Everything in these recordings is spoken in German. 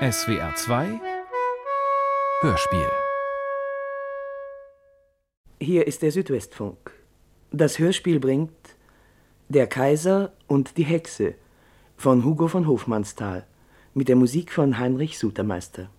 SWR 2 Hörspiel Hier ist der Südwestfunk. Das Hörspiel bringt Der Kaiser und die Hexe von Hugo von Hofmannsthal mit der Musik von Heinrich Sutermeister.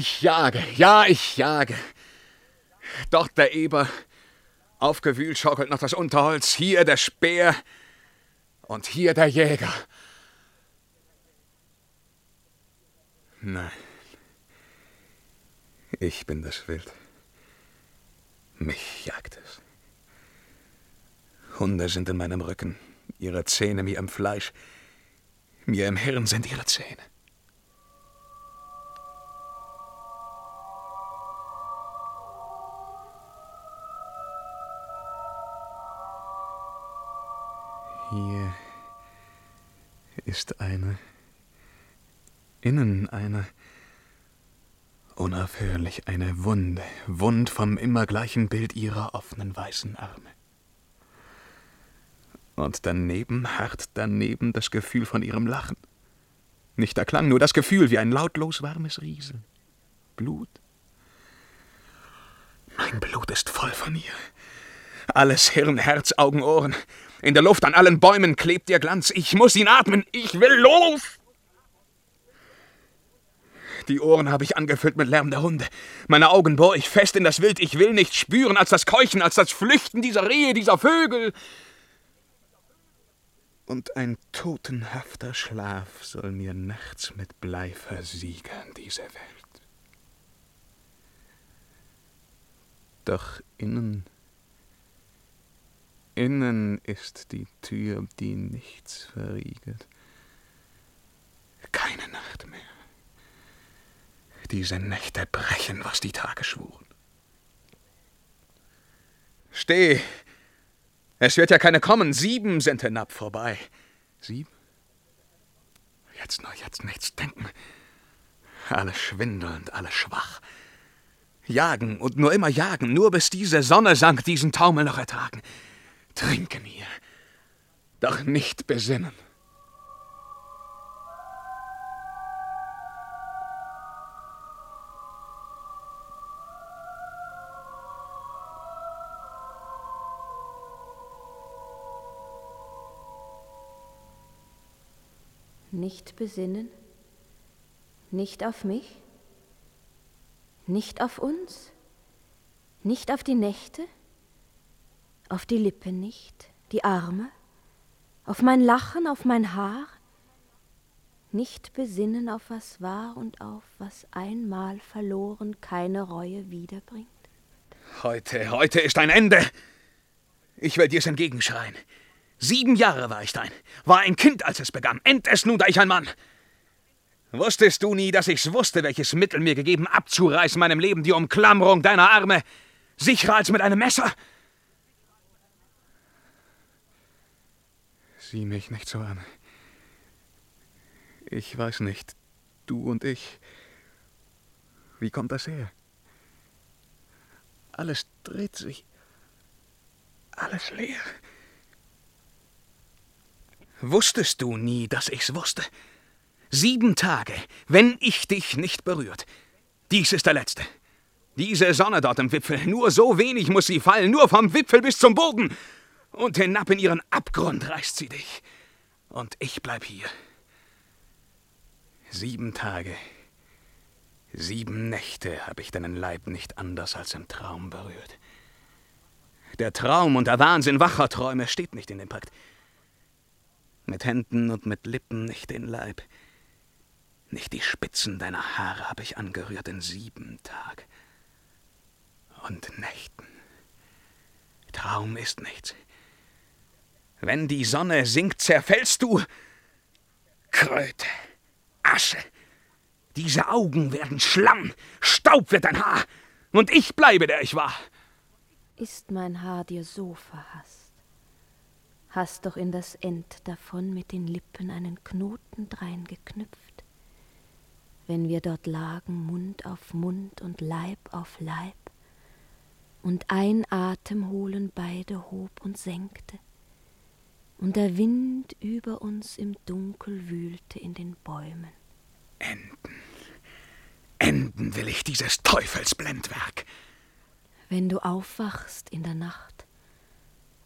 Ich jage, ja, ich jage. Dort der Eber, aufgewühlt schaukelt noch das Unterholz, hier der Speer und hier der Jäger. Nein, ich bin das Wild. Mich jagt es. Hunde sind in meinem Rücken, ihre Zähne mir im Fleisch, mir im Hirn sind ihre Zähne. Hier ist eine, innen eine, unaufhörlich eine Wunde, wund vom immer gleichen Bild ihrer offenen weißen Arme. Und daneben harrt daneben das Gefühl von ihrem Lachen. Nicht der Klang, nur das Gefühl wie ein lautlos warmes Rieseln. Blut. Mein Blut ist voll von ihr. Alles Hirn, Herz, Augen, Ohren. In der Luft an allen Bäumen klebt ihr Glanz. Ich muss ihn atmen. Ich will los. Die Ohren habe ich angefüllt mit Lärm der Hunde. Meine Augen bohr ich fest in das Wild. Ich will nichts spüren als das Keuchen, als das Flüchten dieser Rehe, dieser Vögel. Und ein totenhafter Schlaf soll mir nachts mit Blei versiegern, diese Welt. Doch innen Innen ist die Tür, die nichts verriegelt. Keine Nacht mehr. Diese Nächte brechen, was die Tage schwuren. Steh! Es wird ja keine kommen. Sieben sind hinab vorbei. Sieben? Jetzt nur, jetzt nichts denken. Alle schwindelnd, alle schwach. Jagen und nur immer jagen, nur bis diese Sonne sank, diesen Taumel noch ertragen trinken hier, doch nicht besinnen. Nicht besinnen? Nicht auf mich? Nicht auf uns, nicht auf die Nächte, auf die Lippe nicht, die Arme, auf mein Lachen, auf mein Haar, nicht besinnen auf was war und auf was einmal verloren keine Reue wiederbringt? Heute, heute ist ein Ende. Ich will dir's entgegenschreien. Sieben Jahre war ich dein, war ein Kind, als es begann. End es nun, da ich ein Mann. Wusstest du nie, dass ich's wusste, welches Mittel mir gegeben, abzureißen meinem Leben die Umklammerung deiner Arme, sicherer als mit einem Messer? Sieh mich nicht so an. Ich weiß nicht, du und ich. Wie kommt das her? Alles dreht sich. Alles leer. Wusstest du nie, dass ich's wusste? Sieben Tage, wenn ich dich nicht berührt. Dies ist der letzte. Diese Sonne dort im Wipfel, nur so wenig muss sie fallen, nur vom Wipfel bis zum Boden. Und hinab in ihren Abgrund reißt sie dich. Und ich bleib hier. Sieben Tage, sieben Nächte habe ich deinen Leib nicht anders als im Traum berührt. Der Traum und der Wahnsinn wacher Träume steht nicht in dem Pakt. Mit Händen und mit Lippen nicht den Leib. Nicht die Spitzen deiner Haare habe ich angerührt in sieben Tag und Nächten. Traum ist nichts. Wenn die Sonne sinkt, zerfällst du. Kröte, Asche. Diese Augen werden Schlamm, Staub wird dein Haar, und ich bleibe, der ich war. Ist mein Haar dir so verhasst? Hast doch in das End davon mit den Lippen einen Knoten drein geknüpft wenn wir dort lagen, Mund auf Mund und Leib auf Leib, und ein Atem holen beide hob und senkte, und der Wind über uns im Dunkel wühlte in den Bäumen. Enden, enden will ich dieses Teufelsblendwerk. Wenn du aufwachst in der Nacht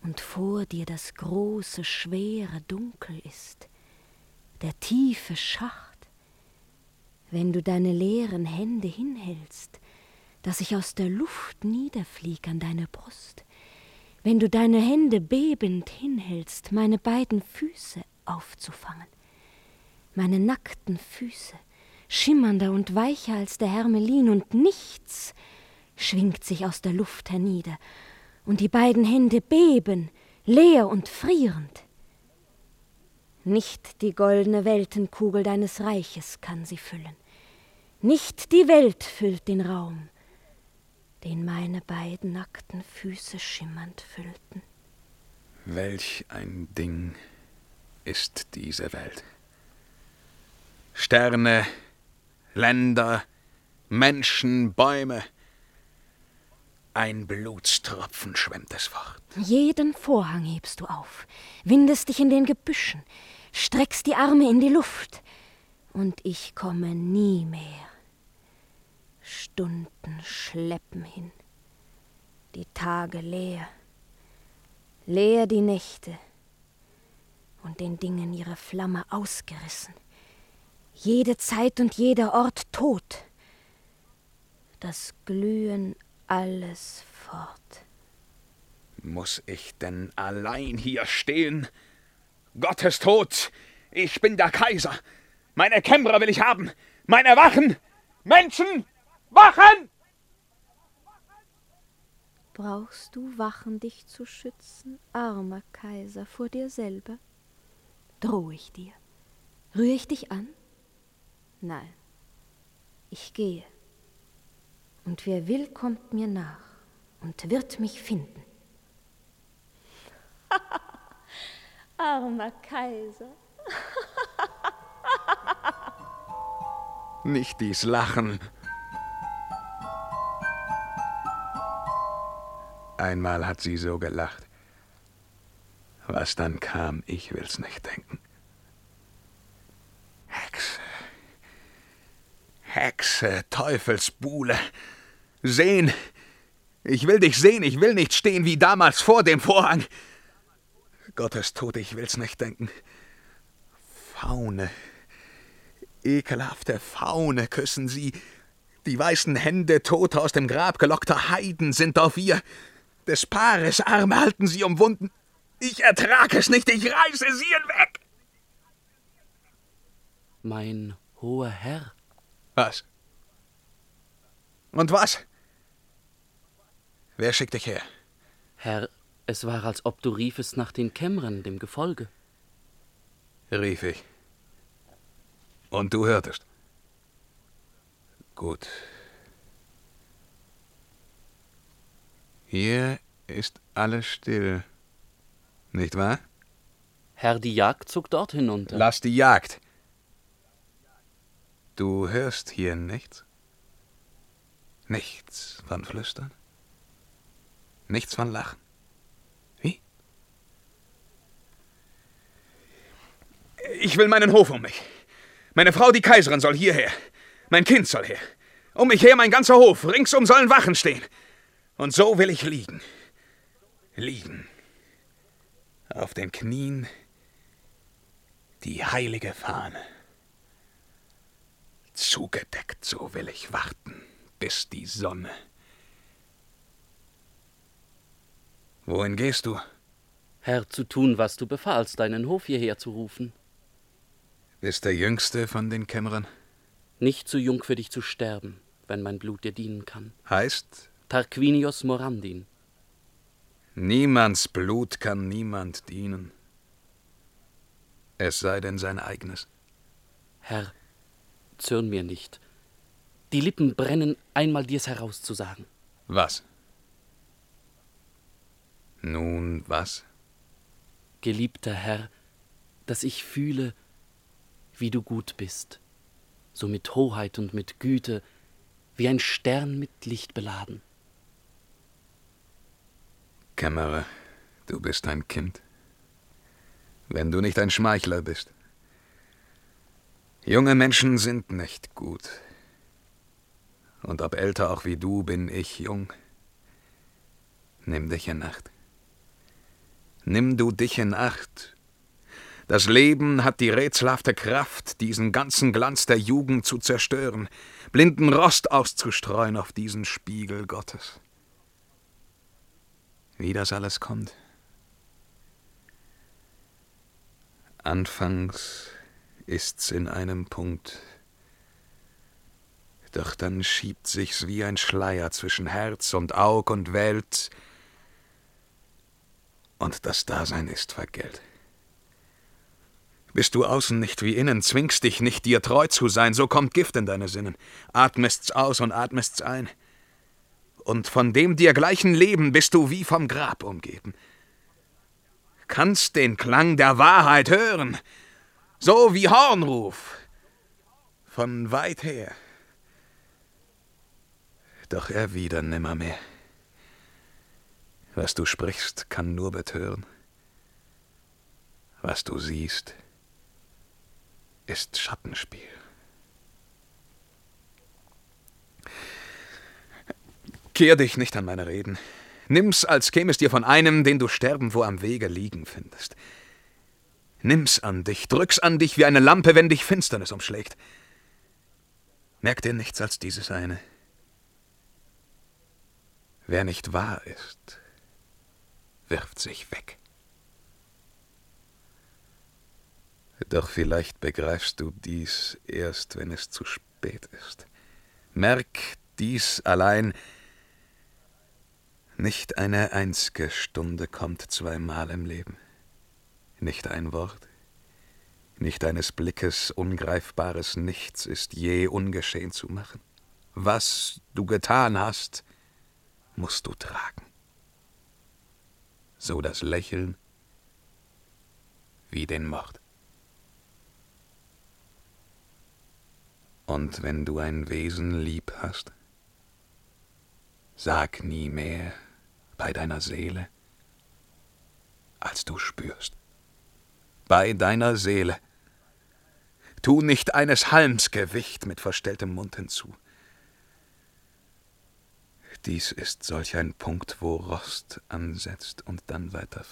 und vor dir das große, schwere Dunkel ist, der tiefe Schacht, wenn du deine leeren Hände hinhältst, dass ich aus der Luft niederflieg an deine Brust, wenn du deine Hände bebend hinhältst, meine beiden Füße aufzufangen, meine nackten Füße, schimmernder und weicher als der Hermelin, und nichts schwingt sich aus der Luft hernieder, und die beiden Hände beben, leer und frierend. Nicht die goldene Weltenkugel deines Reiches kann sie füllen. Nicht die Welt füllt den Raum, den meine beiden nackten Füße schimmernd füllten. Welch ein Ding ist diese Welt. Sterne, Länder, Menschen, Bäume. Ein Blutstropfen schwemmt es fort. Jeden Vorhang hebst du auf, windest dich in den Gebüschen, streckst die Arme in die Luft, und ich komme nie mehr. Stunden schleppen hin, die Tage leer, leer die Nächte und den Dingen ihre Flamme ausgerissen, jede Zeit und jeder Ort tot, das Glühen alles fort. Muss ich denn allein hier stehen? Gottes Tod! Ich bin der Kaiser! Meine Kämmerer will ich haben! Meine Wachen! Menschen! Wachen! Brauchst du Wachen, dich zu schützen, armer Kaiser, vor dir selber? Droh ich dir? Rühr ich dich an? Nein, ich gehe. Und wer will, kommt mir nach und wird mich finden. armer Kaiser. Nicht dies Lachen. Einmal hat sie so gelacht. Was dann kam, ich will's nicht denken. Hexe. Hexe, Teufelsbuhle. Sehen. Ich will dich sehen, ich will nicht stehen wie damals vor dem Vorhang. Gottes Tod, ich will's nicht denken. Faune. Ekelhafte Faune küssen sie. Die weißen Hände toter aus dem Grab gelockter Heiden sind auf ihr. Des Paares Arme halten sie umwunden. Ich ertrag es nicht, ich reiße sie hinweg. Mein hoher Herr. Was? Und was? Wer schickt dich her? Herr, es war, als ob du riefest nach den Kämmerern, dem Gefolge. Rief ich. Und du hörtest. Gut. Hier ist alles still. Nicht wahr? Herr, die Jagd zog dort hinunter. Lass die Jagd. Du hörst hier nichts? Nichts von Flüstern? Nichts von Lachen? Wie? Ich will meinen Hof um mich. Meine Frau, die Kaiserin, soll hierher. Mein Kind soll her. Um mich her mein ganzer Hof. Ringsum sollen Wachen stehen. Und so will ich liegen. Liegen. Auf den Knien die heilige Fahne. Zugedeckt, so will ich warten, bis die Sonne. Wohin gehst du? Herr, zu tun, was du befahlst, deinen Hof hierher zu rufen. Bist der Jüngste von den Kämmerern? Nicht zu jung für dich zu sterben, wenn mein Blut dir dienen kann. Heißt? Tarquinius Morandin. Niemands Blut kann niemand dienen. Es sei denn sein eigenes. Herr, zürn mir nicht. Die Lippen brennen, einmal dir's herauszusagen. Was? Nun, was? Geliebter Herr, dass ich fühle, wie du gut bist, so mit Hoheit und mit Güte, wie ein Stern mit Licht beladen. Kämmerer, du bist ein Kind. Wenn du nicht ein Schmeichler bist. Junge Menschen sind nicht gut. Und ob älter auch wie du, bin ich jung. Nimm dich in Acht. Nimm du dich in Acht. Das Leben hat die rätselhafte Kraft, diesen ganzen Glanz der Jugend zu zerstören, blinden Rost auszustreuen auf diesen Spiegel Gottes. Wie das alles kommt. Anfangs ist's in einem Punkt, doch dann schiebt sich's wie ein Schleier zwischen Herz und Aug und Welt, und das Dasein ist vergällt. Bist du außen nicht wie innen, zwingst dich nicht, dir treu zu sein, so kommt Gift in deine Sinnen, atmest's aus und atmest's ein. Und von dem dir gleichen Leben bist du wie vom Grab umgeben. Kannst den Klang der Wahrheit hören, so wie Hornruf, von weit her. Doch erwider nimmermehr. Was du sprichst, kann nur betören. Was du siehst, ist Schattenspiel. Kehr dich nicht an meine Reden. Nimm's, als käme es dir von einem, den du sterben wo am Wege liegen findest. Nimm's an dich, drück's an dich wie eine Lampe, wenn dich Finsternis umschlägt. Merk dir nichts als dieses eine. Wer nicht wahr ist, wirft sich weg. Doch vielleicht begreifst du dies erst, wenn es zu spät ist. Merk dies allein, nicht eine einzige Stunde kommt zweimal im Leben. Nicht ein Wort, nicht eines Blickes ungreifbares Nichts ist je ungeschehen zu machen. Was du getan hast, musst du tragen. So das Lächeln wie den Mord. Und wenn du ein Wesen lieb hast, sag nie mehr bei deiner Seele, als du spürst. Bei deiner Seele. Tu nicht eines Halms Gewicht mit verstelltem Mund hinzu. Dies ist solch ein Punkt, wo Rost ansetzt und dann weiter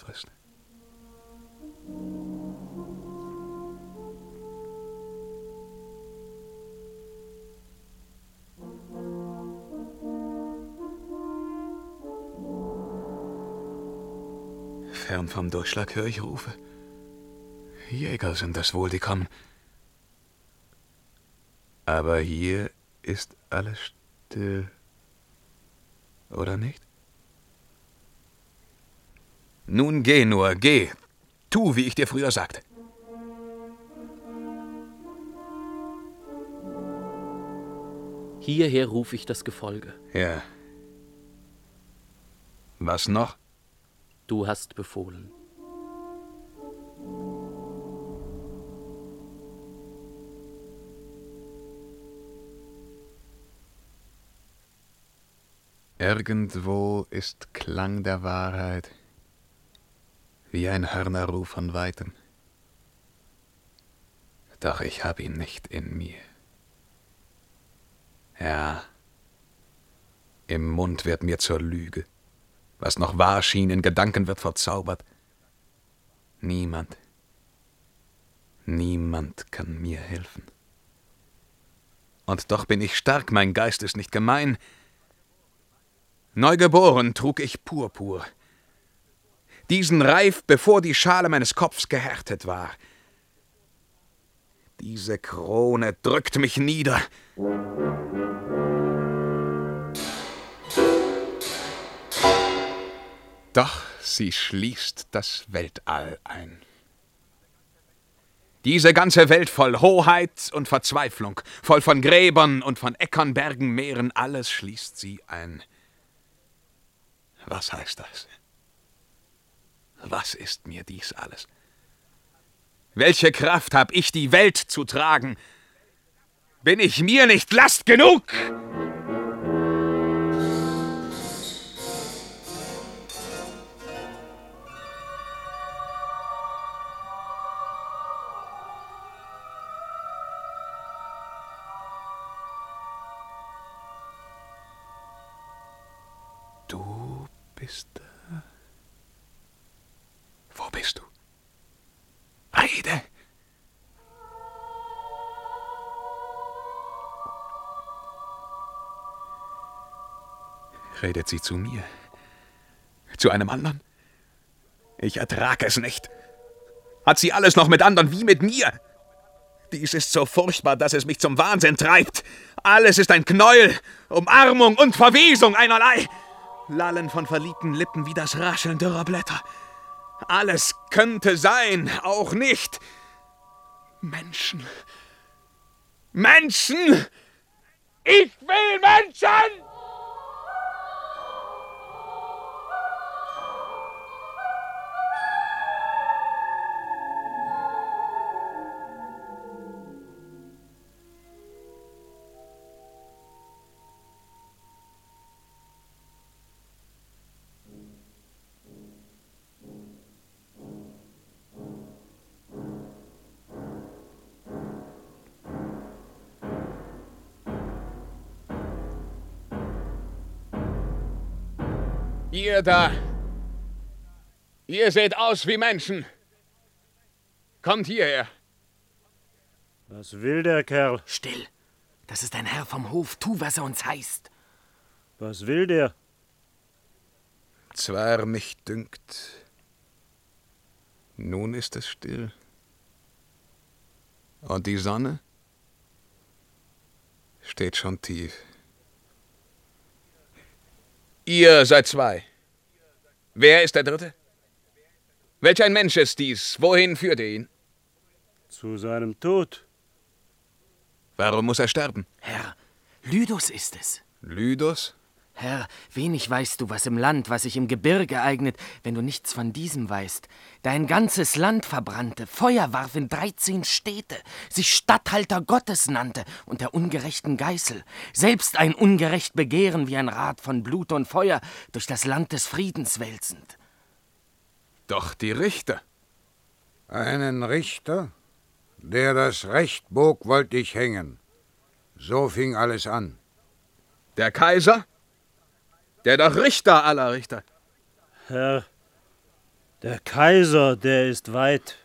Fern vom Durchschlag höre ich Rufe. Jäger sind das wohl, die kommen. Aber hier ist alles still. Oder nicht? Nun geh nur, geh. Tu, wie ich dir früher sagte. Hierher rufe ich das Gefolge. Ja. Was noch? Du hast befohlen. Irgendwo ist Klang der Wahrheit, wie ein Hörnerruf von weitem. Doch ich hab ihn nicht in mir. Ja, im Mund wird mir zur Lüge. Was noch wahr schien, in Gedanken wird verzaubert. Niemand, niemand kann mir helfen. Und doch bin ich stark, mein Geist ist nicht gemein. Neugeboren trug ich Purpur. Diesen reif, bevor die Schale meines Kopfs gehärtet war. Diese Krone drückt mich nieder. Doch sie schließt das Weltall ein. Diese ganze Welt voll Hoheit und Verzweiflung, voll von Gräbern und von Äckern, Bergen, Meeren, alles schließt sie ein. Was heißt das? Was ist mir dies alles? Welche Kraft hab ich, die Welt zu tragen? Bin ich mir nicht Last genug? Redet sie zu mir? Zu einem anderen? Ich ertrag es nicht. Hat sie alles noch mit anderen wie mit mir? Dies ist so furchtbar, dass es mich zum Wahnsinn treibt. Alles ist ein Knäuel, Umarmung und Verwesung einerlei. Lallen von verliebten Lippen wie das Rascheln dürrer Blätter. Alles könnte sein, auch nicht. Menschen. Menschen! Ich will Menschen! Ihr da. Ihr seht aus wie Menschen. Kommt hierher. Was will der Kerl? Still. Das ist ein Herr vom Hof. Tu, was er uns heißt. Was will der? Zwar mich dünkt, nun ist es still. Und die Sonne steht schon tief. Ihr seid zwei. Wer ist der Dritte? Welch ein Mensch ist dies? Wohin führt ihr ihn? Zu seinem Tod. Warum muss er sterben? Herr, Lydus ist es. Lydus? Herr, wenig weißt du, was im Land, was sich im Gebirge eignet, wenn du nichts von diesem weißt. Dein ganzes Land verbrannte, Feuer warf in dreizehn Städte, sich Statthalter Gottes nannte und der ungerechten Geißel, selbst ein ungerecht Begehren wie ein Rad von Blut und Feuer durch das Land des Friedens wälzend. Doch die Richter. Einen Richter? Der das Recht bog, wollte ich hängen. So fing alles an. Der Kaiser? Der doch Richter aller Richter. Herr, der Kaiser, der ist weit.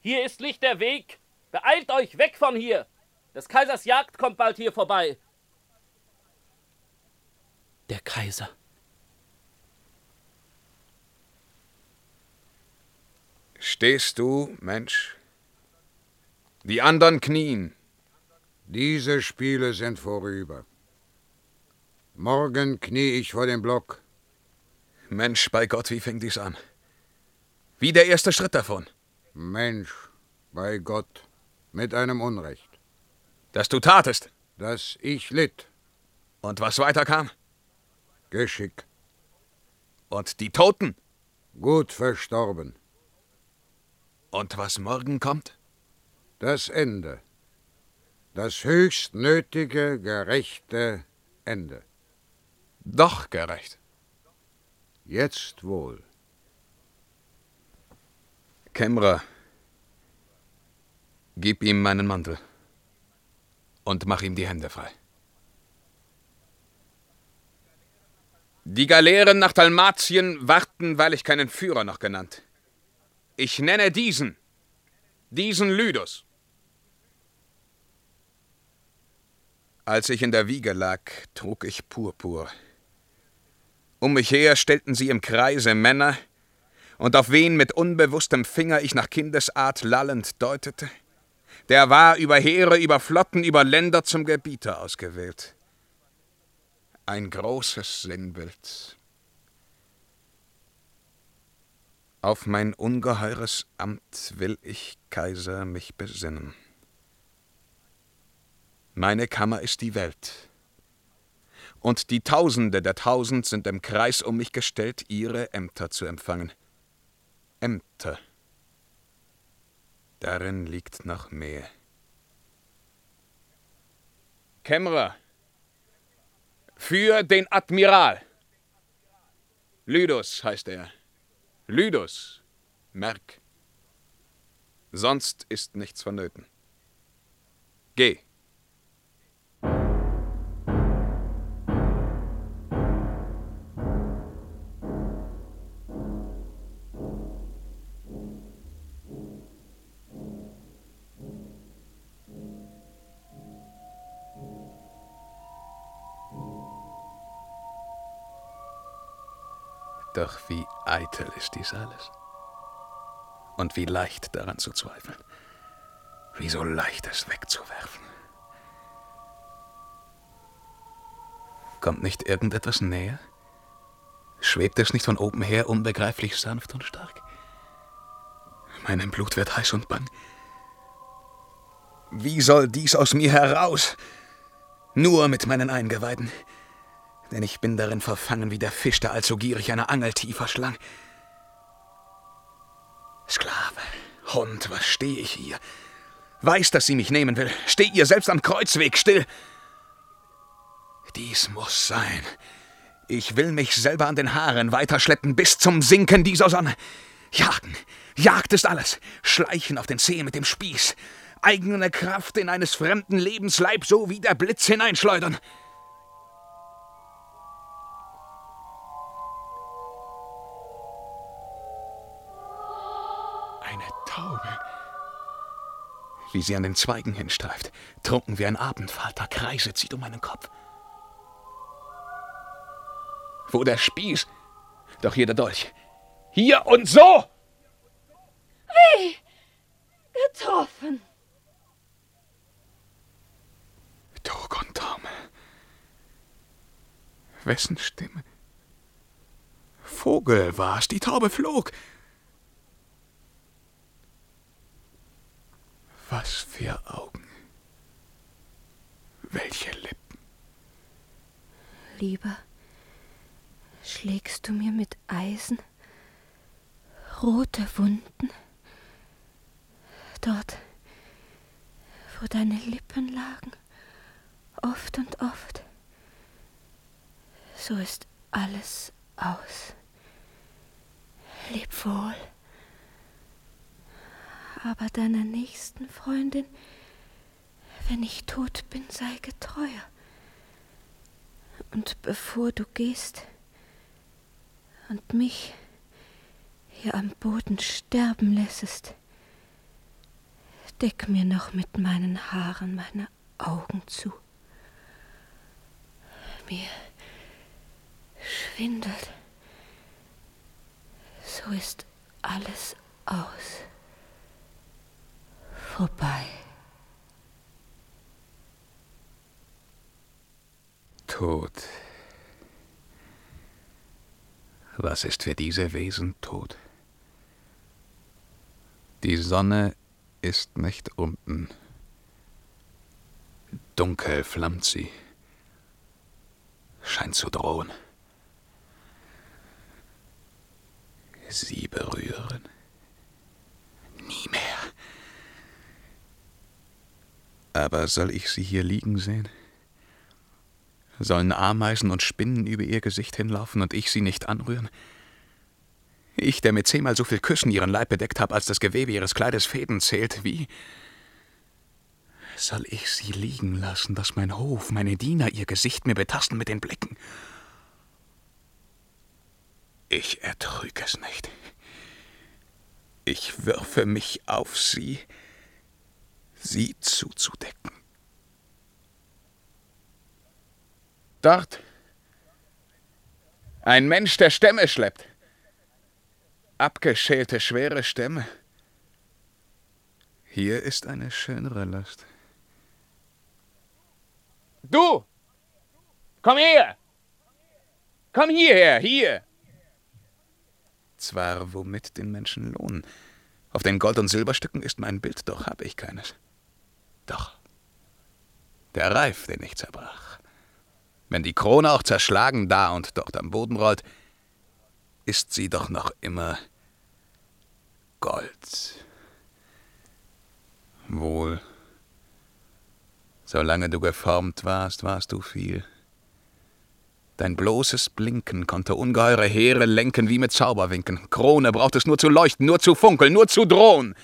Hier ist nicht der Weg. Beeilt euch, weg von hier. Des Kaisers Jagd kommt bald hier vorbei. Der Kaiser. Stehst du, Mensch? Die anderen knien. Diese Spiele sind vorüber. Morgen knie ich vor dem Block. Mensch, bei Gott, wie fing dies an? Wie der erste Schritt davon? Mensch, bei Gott, mit einem Unrecht. Das du tatest? Das ich litt. Und was weiter kam? Geschick. Und die Toten? Gut verstorben. Und was morgen kommt? Das Ende. Das höchst nötige, gerechte Ende. Doch gerecht. Jetzt wohl. Kämmerer, gib ihm meinen Mantel und mach ihm die Hände frei. Die Galeeren nach Dalmatien warten, weil ich keinen Führer noch genannt. Ich nenne diesen, diesen Lydus. Als ich in der Wiege lag, trug ich Purpur. Um mich her stellten sie im Kreise Männer, und auf wen mit unbewusstem Finger ich nach Kindesart lallend deutete, der war über Heere, über Flotten, über Länder zum Gebieter ausgewählt. Ein großes Sinnbild. Auf mein ungeheures Amt will ich, Kaiser, mich besinnen. Meine Kammer ist die Welt. Und die Tausende der Tausend sind im Kreis um mich gestellt, ihre Ämter zu empfangen. Ämter. Darin liegt noch mehr. Kämmerer, für den Admiral. Lydus heißt er. Lydus, merk. Sonst ist nichts vonnöten. Geh. Doch wie eitel ist dies alles. Und wie leicht daran zu zweifeln. Wie so leicht es wegzuwerfen. Kommt nicht irgendetwas näher? Schwebt es nicht von oben her unbegreiflich sanft und stark? Meinem Blut wird heiß und bang. Wie soll dies aus mir heraus? Nur mit meinen Eingeweiden denn ich bin darin verfangen wie der Fisch, der allzu gierig eine Angel tiefer schlang. Sklave, Hund, was stehe ich hier? Weiß, dass sie mich nehmen will. Steh ihr selbst am Kreuzweg still. Dies muss sein. Ich will mich selber an den Haaren weiterschleppen bis zum Sinken dieser Sonne. Jagen, Jagd ist alles. Schleichen auf den Zeh mit dem Spieß. Eigene Kraft in eines fremden Lebensleib so wie der Blitz hineinschleudern. Wie sie an den Zweigen hinstreift, trunken wie ein Abendfalter, Kreise zieht um meinen Kopf. Wo der Spieß? Doch hier der Dolch. Hier und so! Wie? Getroffen. Turgontame. Wessen Stimme? Vogel war's, die Taube flog. Was für Augen. Welche Lippen. Lieber, schlägst du mir mit Eisen rote Wunden? Dort, wo deine Lippen lagen, oft und oft. So ist alles aus. Leb wohl aber deiner nächsten Freundin, wenn ich tot bin, sei getreuer. Und bevor du gehst und mich hier am Boden sterben lässest, deck mir noch mit meinen Haaren meine Augen zu. Mir schwindelt. So ist alles Aus. Vorbei. Tod. Was ist für diese Wesen tot? Die Sonne ist nicht unten. Dunkel flammt sie, scheint zu drohen. Sie berühren. Nie mehr. Aber soll ich sie hier liegen sehen? Sollen Ameisen und Spinnen über ihr Gesicht hinlaufen und ich sie nicht anrühren? Ich, der mit zehnmal so viel Küssen ihren Leib bedeckt habe, als das Gewebe ihres Kleides Fäden zählt, wie soll ich sie liegen lassen, dass mein Hof, meine Diener ihr Gesicht mir betasten mit den Blicken? Ich ertrüge es nicht. Ich würfe mich auf sie, sie zuzudecken. Dort. Ein Mensch, der Stämme schleppt. Abgeschälte, schwere Stämme. Hier ist eine schönere Last. Du! Komm her! Komm hierher, hier! Zwar womit den Menschen lohnen. Auf den Gold- und Silberstücken ist mein Bild, doch habe ich keines. Doch. Der Reif, den ich zerbrach. Wenn die Krone auch zerschlagen da und dort am Boden rollt, ist sie doch noch immer Gold. Wohl. Solange du geformt warst, warst du viel. Dein bloßes Blinken konnte ungeheure Heere lenken wie mit Zauberwinken. Krone braucht es nur zu leuchten, nur zu funkeln, nur zu drohen.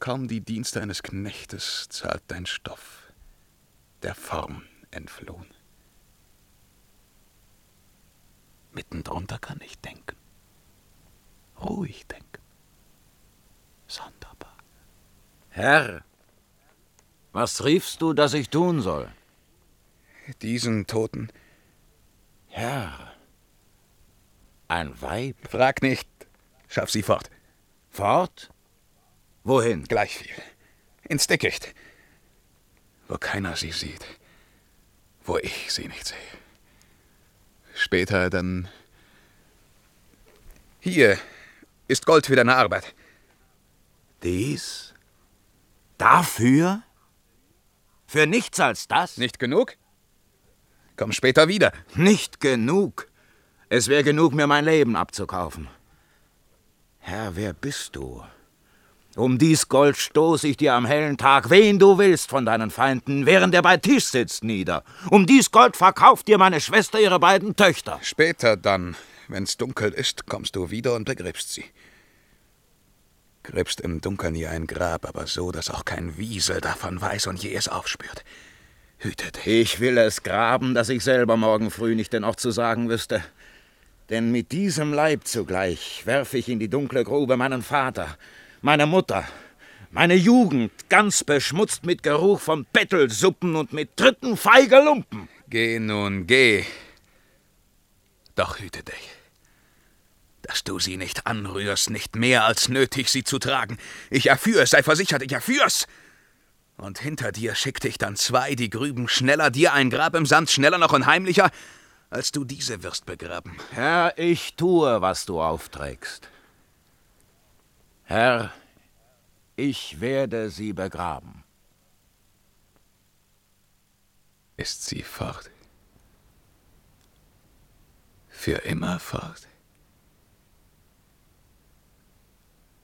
Kaum die Dienste eines Knechtes zahlt dein Stoff, der Form entflohen. Mitten drunter kann ich denken, ruhig denken, sonderbar. Herr, was riefst du, dass ich tun soll? Diesen Toten. Herr, ein Weib? Frag nicht, schaff sie fort. Fort? Wohin? Gleich viel. Ins Dickicht. Wo keiner sie sieht. Wo ich sie nicht sehe. Später dann. Hier ist Gold für deine Arbeit. Dies? Dafür? Für nichts als das? Nicht genug? Komm später wieder. Nicht genug. Es wäre genug, mir mein Leben abzukaufen. Herr, wer bist du? Um dies Gold stoß ich dir am hellen Tag, wen du willst von deinen Feinden, während er bei Tisch sitzt, nieder. Um dies Gold verkauft dir meine Schwester ihre beiden Töchter. Später dann, wenn's dunkel ist, kommst du wieder und begräbst sie. Gräbst im Dunkeln ihr ein Grab, aber so, dass auch kein Wiesel davon weiß und je es aufspürt. Hüte dich. Ich will es graben, dass ich selber morgen früh nicht den Ort zu sagen wüsste. Denn mit diesem Leib zugleich werfe ich in die dunkle Grube meinen Vater, meine Mutter, meine Jugend, ganz beschmutzt mit Geruch von Bettelsuppen und mit dritten feige Lumpen. Geh nun, geh. Doch hüte dich, dass du sie nicht anrührst, nicht mehr als nötig, sie zu tragen. Ich erführ es, sei versichert, ich erführ's. Und hinter dir schickte ich dann zwei, die grüben schneller, dir ein Grab im Sand, schneller noch und heimlicher, als du diese wirst begraben. Herr, ich tue, was du aufträgst. Herr, ich werde sie begraben. Ist sie fort? Für immer fort?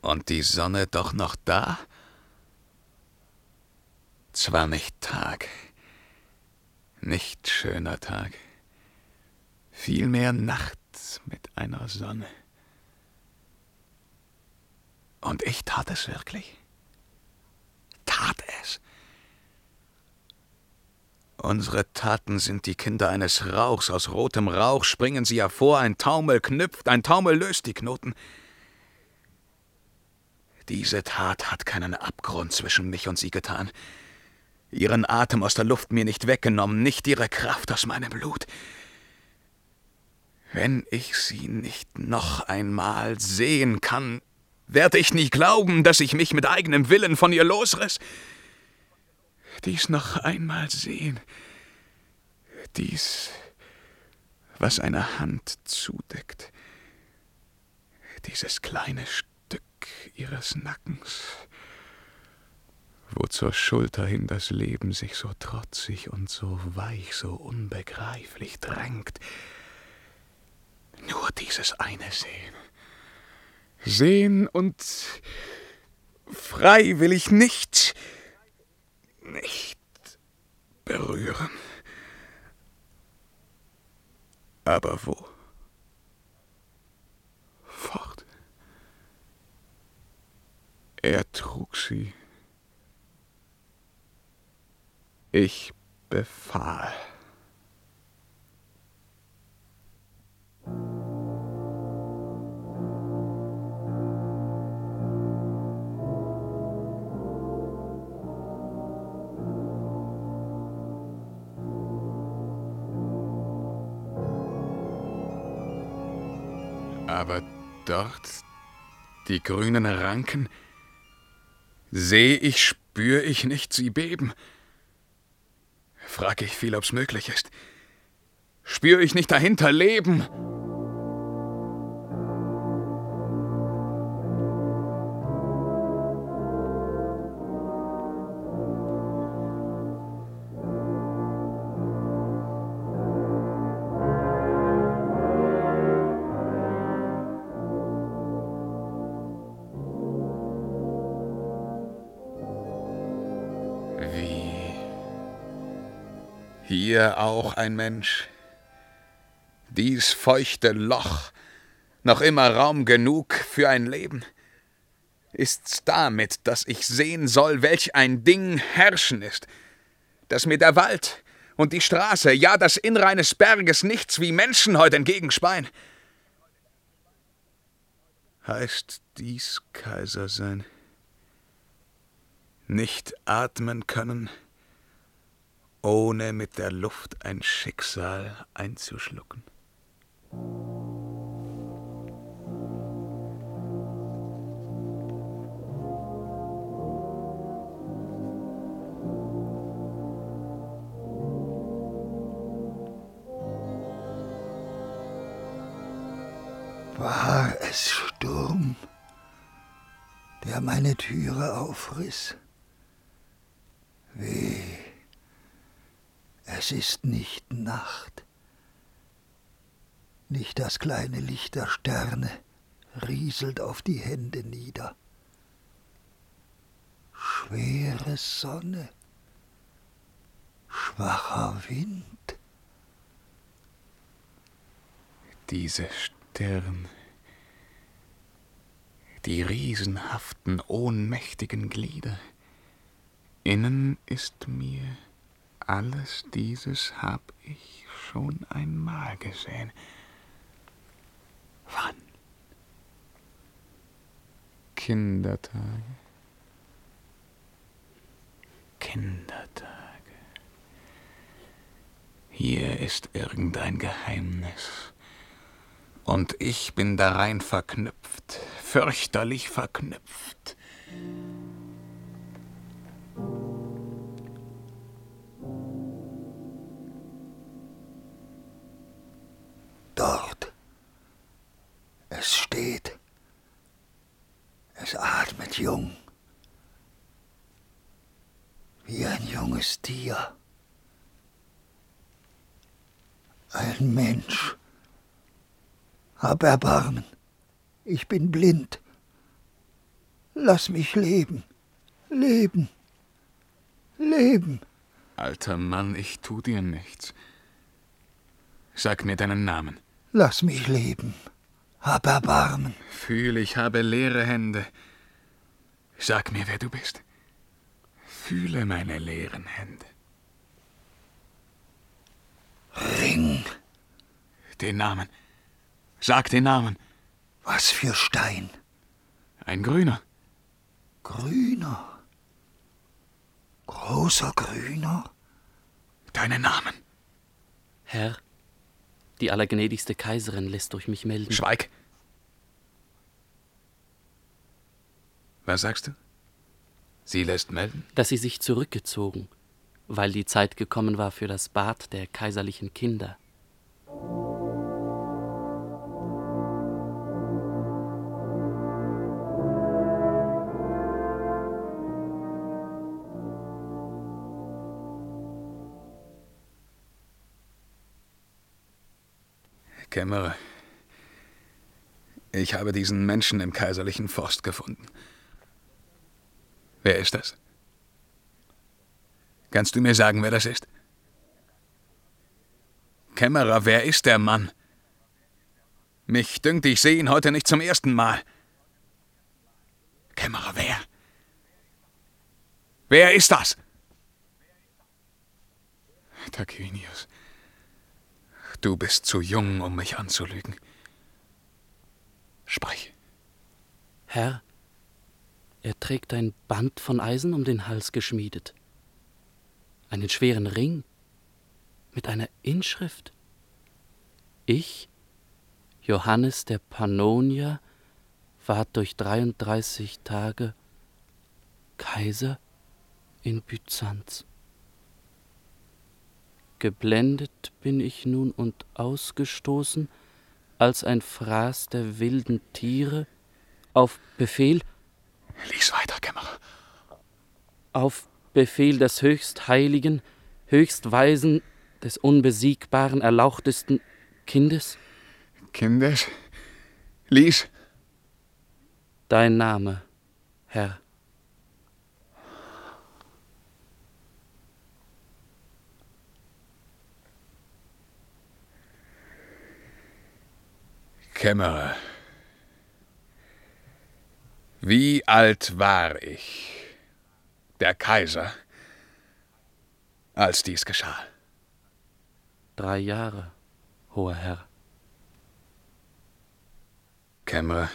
Und die Sonne doch noch da? Zwar nicht Tag, nicht schöner Tag, vielmehr Nacht mit einer Sonne. Und ich tat es wirklich. Tat es. Unsere Taten sind die Kinder eines Rauchs. Aus rotem Rauch springen sie hervor, ein Taumel knüpft, ein Taumel löst die Knoten. Diese Tat hat keinen Abgrund zwischen mich und sie getan. Ihren Atem aus der Luft mir nicht weggenommen, nicht ihre Kraft aus meinem Blut. Wenn ich sie nicht noch einmal sehen kann, werde ich nie glauben, dass ich mich mit eigenem Willen von ihr losriss. Dies noch einmal sehen, dies, was eine Hand zudeckt, dieses kleine Stück ihres Nackens, wo zur Schulter hin das Leben sich so trotzig und so weich, so unbegreiflich drängt. Nur dieses eine sehen. Sehen und freiwillig nicht, nicht berühren. Aber wo? Fort. Er trug sie. Ich befahl. Aber dort, die grünen Ranken, seh ich, spür ich nicht sie beben. Frag ich viel, ob's möglich ist. Spür ich nicht dahinter Leben? Hier auch ein Mensch. Dies feuchte Loch, noch immer Raum genug für ein Leben. Ist's damit, dass ich sehen soll, welch ein Ding herrschen ist, dass mir der Wald und die Straße, ja das Innere eines Berges nichts wie Menschen heute entgegenspeien? Heißt dies Kaiser sein? Nicht atmen können, ohne mit der Luft ein Schicksal einzuschlucken? War es Sturm, der meine Türe aufriss? Weh, es ist nicht Nacht. Nicht das kleine Licht der Sterne rieselt auf die Hände nieder. Schwere Sonne, schwacher Wind. Diese Stirn, die riesenhaften, ohnmächtigen Glieder. Innen ist mir alles dieses hab ich schon einmal gesehen. Wann? Kindertage. Kindertage. Hier ist irgendein Geheimnis. Und ich bin darein verknüpft, fürchterlich verknüpft. Es steht. Es atmet jung. Wie ein junges Tier. Ein Mensch. Hab Erbarmen. Ich bin blind. Lass mich leben. Leben. Leben. Alter Mann, ich tu dir nichts. Sag mir deinen Namen. Lass mich leben. Hab Erbarmen. Fühl, ich habe leere Hände. Sag mir, wer du bist. Fühle meine leeren Hände. Ring. Den Namen. Sag den Namen. Was für Stein? Ein grüner. Grüner. Großer Grüner. Deinen Namen. Herr, Die allergnädigste Kaiserin lässt durch mich melden. Schweig! Was sagst du? Sie lässt melden? Dass sie sich zurückgezogen, weil die Zeit gekommen war für das Bad der kaiserlichen Kinder. Kämmerer, ich habe diesen Menschen im kaiserlichen Forst gefunden. Wer ist das? Kannst du mir sagen, wer das ist? Kämmerer, wer ist der Mann? Mich dünkt, ich sehe ihn heute nicht zum ersten Mal. Kämmerer, wer? Wer ist das? Tarquinius, du bist zu jung, um mich anzulügen. Sprich. Herr, er trägt ein Band von Eisen um den Hals geschmiedet, einen schweren Ring mit einer Inschrift. Ich, Johannes der Pannonier, ward durch 33 Tage Kaiser in Byzanz. Geblendet bin ich nun und ausgestoßen als ein Fraß der wilden Tiere auf Befehl Lies weiter, Kämmerer. Auf Befehl des höchst heiligen, höchst weisen, des unbesiegbaren, erlauchtesten Kindes? Kindes? Lies. Dein Name, Herr. Kämmerer. Wie alt war ich, der Kaiser, als dies geschah? Drei Jahre, hoher Herr. Kämmerer,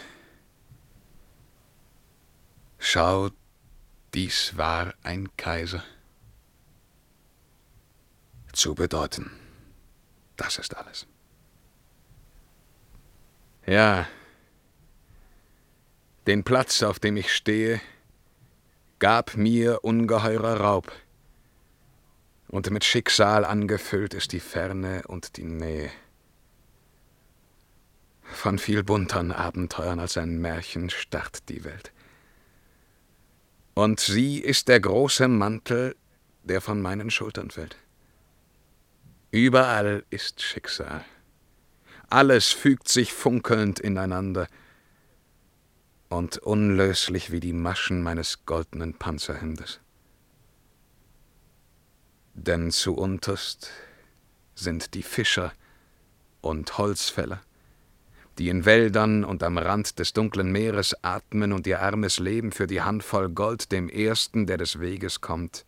schau, dies war ein Kaiser. Zu bedeuten, das ist alles. Ja, den Platz, auf dem ich stehe, gab mir ungeheurer Raub, und mit Schicksal angefüllt ist die Ferne und die Nähe. Von viel buntern Abenteuern als ein Märchen starrt die Welt. Und sie ist der große Mantel, der von meinen Schultern fällt. Überall ist Schicksal. Alles fügt sich funkelnd ineinander und unlöslich wie die Maschen meines goldenen Panzerhemdes. Denn zu unterst sind die Fischer und Holzfäller, die in Wäldern und am Rand des dunklen Meeres atmen und ihr armes Leben für die Handvoll Gold dem Ersten, der des Weges kommt,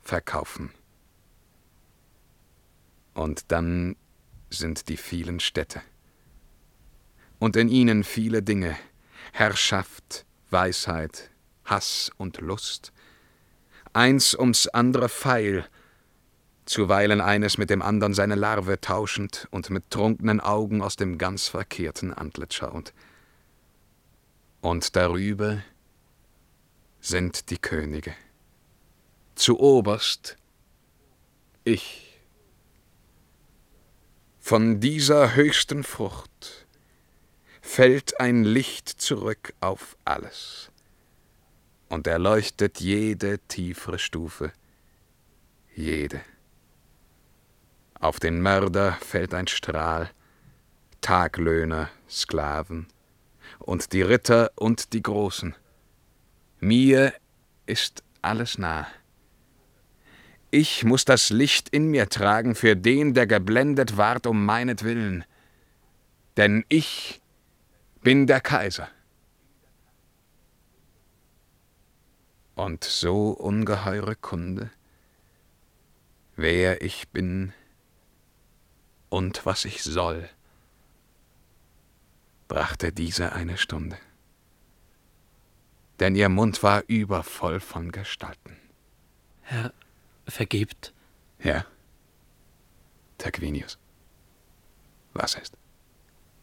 verkaufen. Und dann sind die vielen Städte. Und in ihnen viele Dinge, Herrschaft, Weisheit, Hass und Lust. Eins ums andere feil, zuweilen eines mit dem andern seine Larve tauschend und mit trunkenen Augen aus dem ganz verkehrten Antlitz schauend. Und darüber sind die Könige. Zu oberst ich. Von dieser höchsten Frucht fällt ein Licht zurück auf alles und erleuchtet jede tiefere Stufe, jede. Auf den Mörder fällt ein Strahl, Taglöhner, Sklaven und die Ritter und die Großen. Mir ist alles nah. Ich muss das Licht in mir tragen für den, der geblendet ward um meinetwillen. Denn ich bin der Kaiser. Und so ungeheure Kunde, wer ich bin und was ich soll, brachte diese eine Stunde. Denn ihr Mund war übervoll von Gestalten. Herr, vergebt. Ja, Tarquinius. Was ist?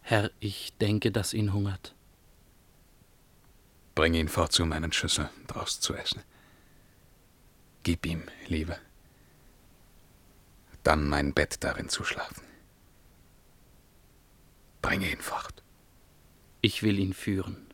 Herr, ich denke, dass ihn hungert. Bring ihn fort zu meinen Schüsseln, draus zu essen. Gib ihm, Liebe. Dann mein Bett darin zu schlafen. Bringe ihn fort. Ich will ihn führen.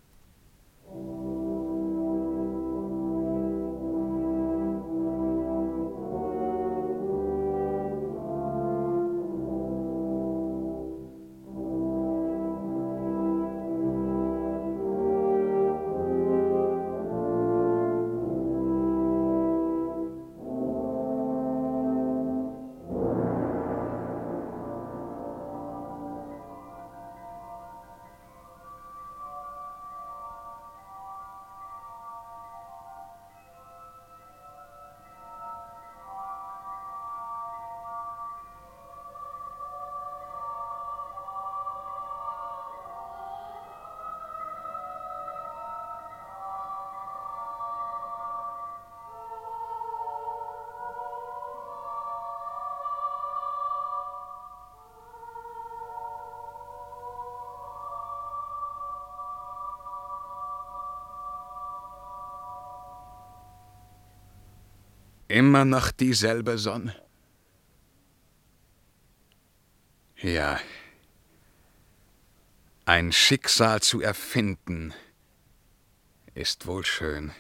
Immer noch dieselbe Sonne. Ja. Ein Schicksal zu erfinden, ist wohl schön.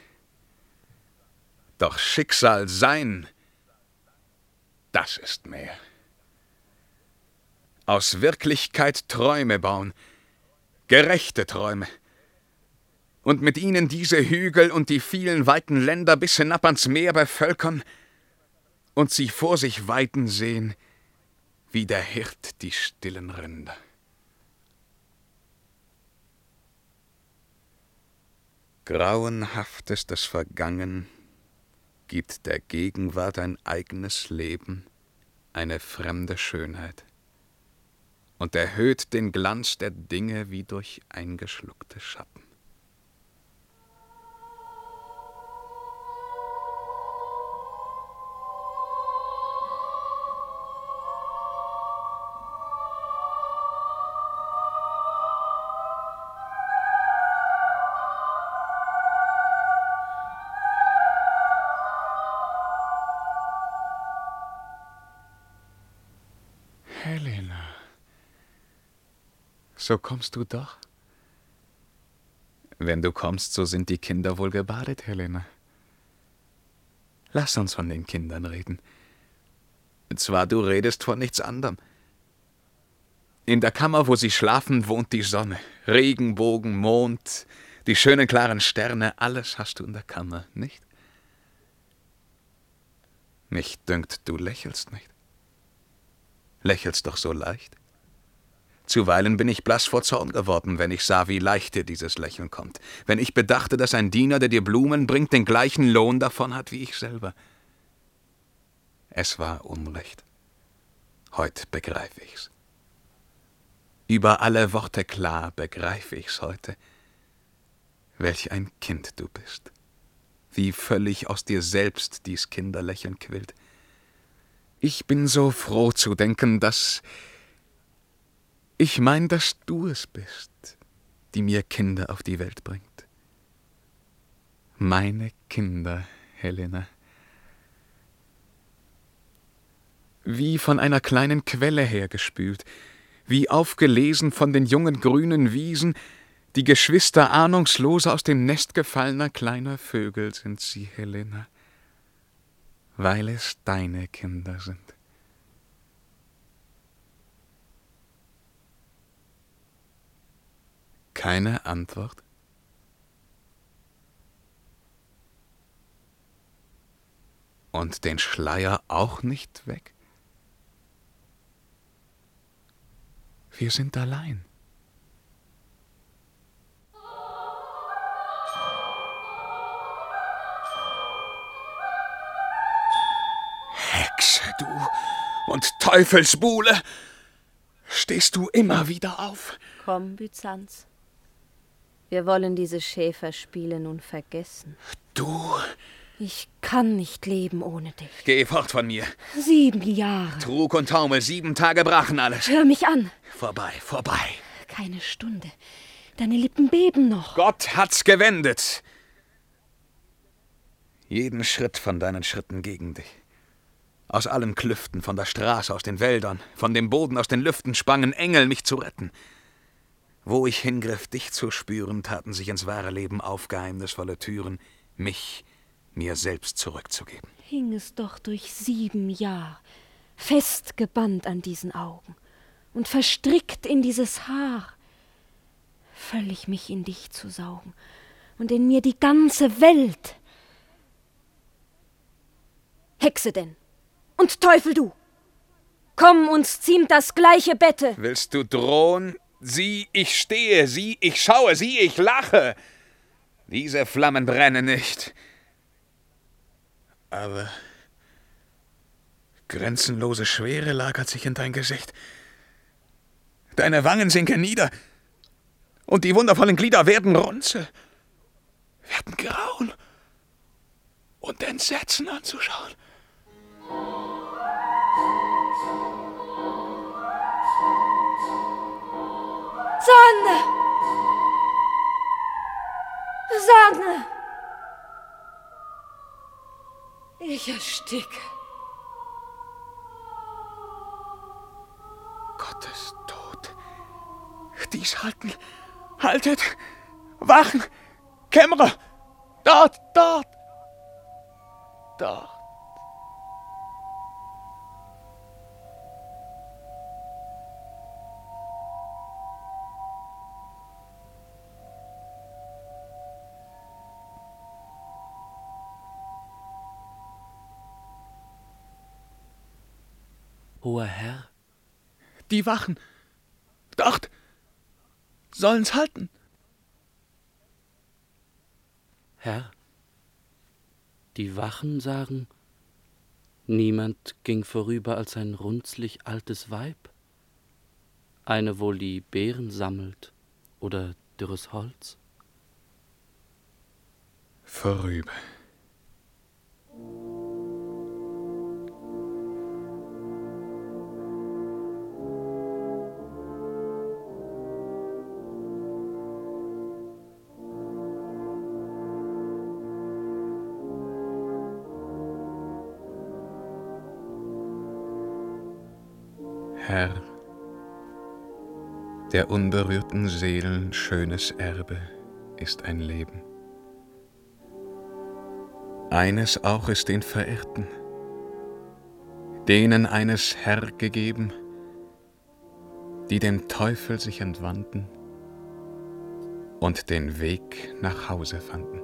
Doch Schicksal sein, das ist mehr. Aus Wirklichkeit Träume bauen, gerechte Träume und mit ihnen diese Hügel und die vielen weiten Länder bis hinab ans Meer bevölkern und sie vor sich weiden sehen, wie der Hirt die stillen Rinder. Grauenhaftestes Vergangen gibt der Gegenwart ein eigenes Leben, eine fremde Schönheit und erhöht den Glanz der Dinge wie durch eingeschluckte Schatten. So kommst du doch? Wenn du kommst, so sind die Kinder wohl gebadet, Helena. Lass uns von den Kindern reden. Zwar du redest von nichts anderem. In der Kammer, wo sie schlafen, wohnt die Sonne, Regenbogen, Mond, die schönen klaren Sterne, alles hast du in der Kammer, nicht? Mich dünkt, du lächelst nicht. Lächelst doch so leicht. Zuweilen bin ich blass vor Zorn geworden, wenn ich sah, wie leicht dir dieses Lächeln kommt, wenn ich bedachte, dass ein Diener, der dir Blumen bringt, den gleichen Lohn davon hat wie ich selber. Es war Unrecht. Heut begreife ich's. Über alle Worte klar begreife ich's heute. Welch ein Kind du bist. Wie völlig aus dir selbst dies Kinderlächeln quillt. Ich bin so froh zu denken, dass ich mein, dass du es bist, die mir Kinder auf die Welt bringt. Meine Kinder, Helena. Wie von einer kleinen Quelle hergespült, wie aufgelesen von den jungen grünen Wiesen, die Geschwister ahnungslos aus dem Nest gefallener kleiner Vögel sind sie, Helena weil es deine Kinder sind. Keine Antwort? Und den Schleier auch nicht weg? Wir sind allein. Hexe, du und Teufelsbuhle! Stehst du immer wieder auf? Komm, Byzanz. Wir wollen diese Schäferspiele nun vergessen. Du, Ich kann nicht leben ohne dich. Geh fort von mir. Sieben Jahre. Trug und Taumel, sieben Tage brachen alles. Hör mich an. Vorbei, vorbei. Keine Stunde. Deine Lippen beben noch. Gott hat's gewendet. Jeden Schritt von deinen Schritten gegen dich. Aus allen Klüften, von der Straße, aus den Wäldern, von dem Boden, aus den Lüften spangen Engel, mich zu retten. Wo ich hingriff, dich zu spüren, taten sich ins wahre Leben auf geheimnisvolle Türen, mich mir selbst zurückzugeben. Hing es doch durch sieben Jahr, festgebannt an diesen Augen und verstrickt in dieses Haar, völlig mich in dich zu saugen und in mir die ganze Welt. Hexe denn und Teufel du! Komm, uns ziemt das gleiche Bette. Willst du drohen? Sieh, ich stehe, sieh, ich schaue, sieh, ich lache. Diese Flammen brennen nicht. Aber grenzenlose Schwere lagert sich in dein Gesicht. Deine Wangen sinken nieder, und die wundervollen Glieder werden runze, werden grauen und Entsetzen anzuschauen. Sonne! Sonne! Ich ersticke. Gottes Tod. Dies halten. Haltet! Wachen! Kämmerer! Dort, dort! Dort! Hoher Herr, Die Wachen! Dort! Sollen's halten! Herr, die Wachen sagen, niemand ging vorüber als ein runzlig altes Weib, eine wohl die Beeren sammelt oder dürres Holz. Vorüber. Der unberührten Seelen schönes Erbe ist ein Leben. Eines auch ist den Verirrten, denen eines Herr gegeben, die dem Teufel sich entwandten und den Weg nach Hause fanden.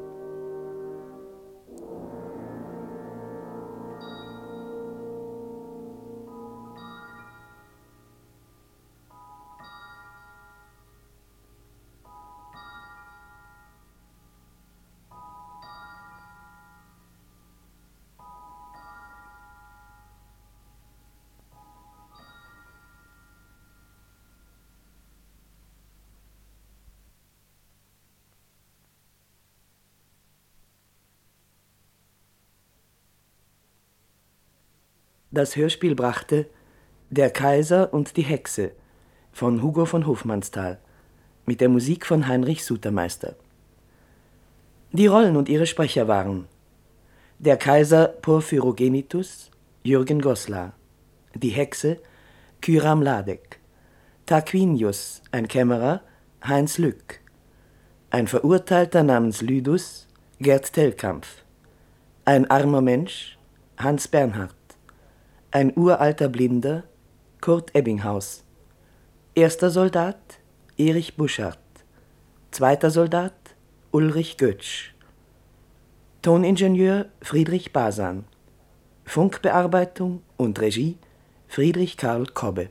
Das Hörspiel brachte Der Kaiser und die Hexe von Hugo von Hofmannsthal mit der Musik von Heinrich Sutermeister. Die Rollen und ihre Sprecher waren der Kaiser Porphyrogenitus Jürgen Goslar, die Hexe Kyram Ladek, Tarquinius, ein Kämmerer Heinz Lück, ein Verurteilter namens Lydus Gerd Tellkampf, ein armer Mensch Hans Bernhard, ein uralter Blinder Kurt Ebbinghaus, erster Soldat Erich Buschardt, zweiter Soldat Ulrich Götsch, Toningenieur Friedrich Basan, Funkbearbeitung und Regie Friedrich Karl Kobbe.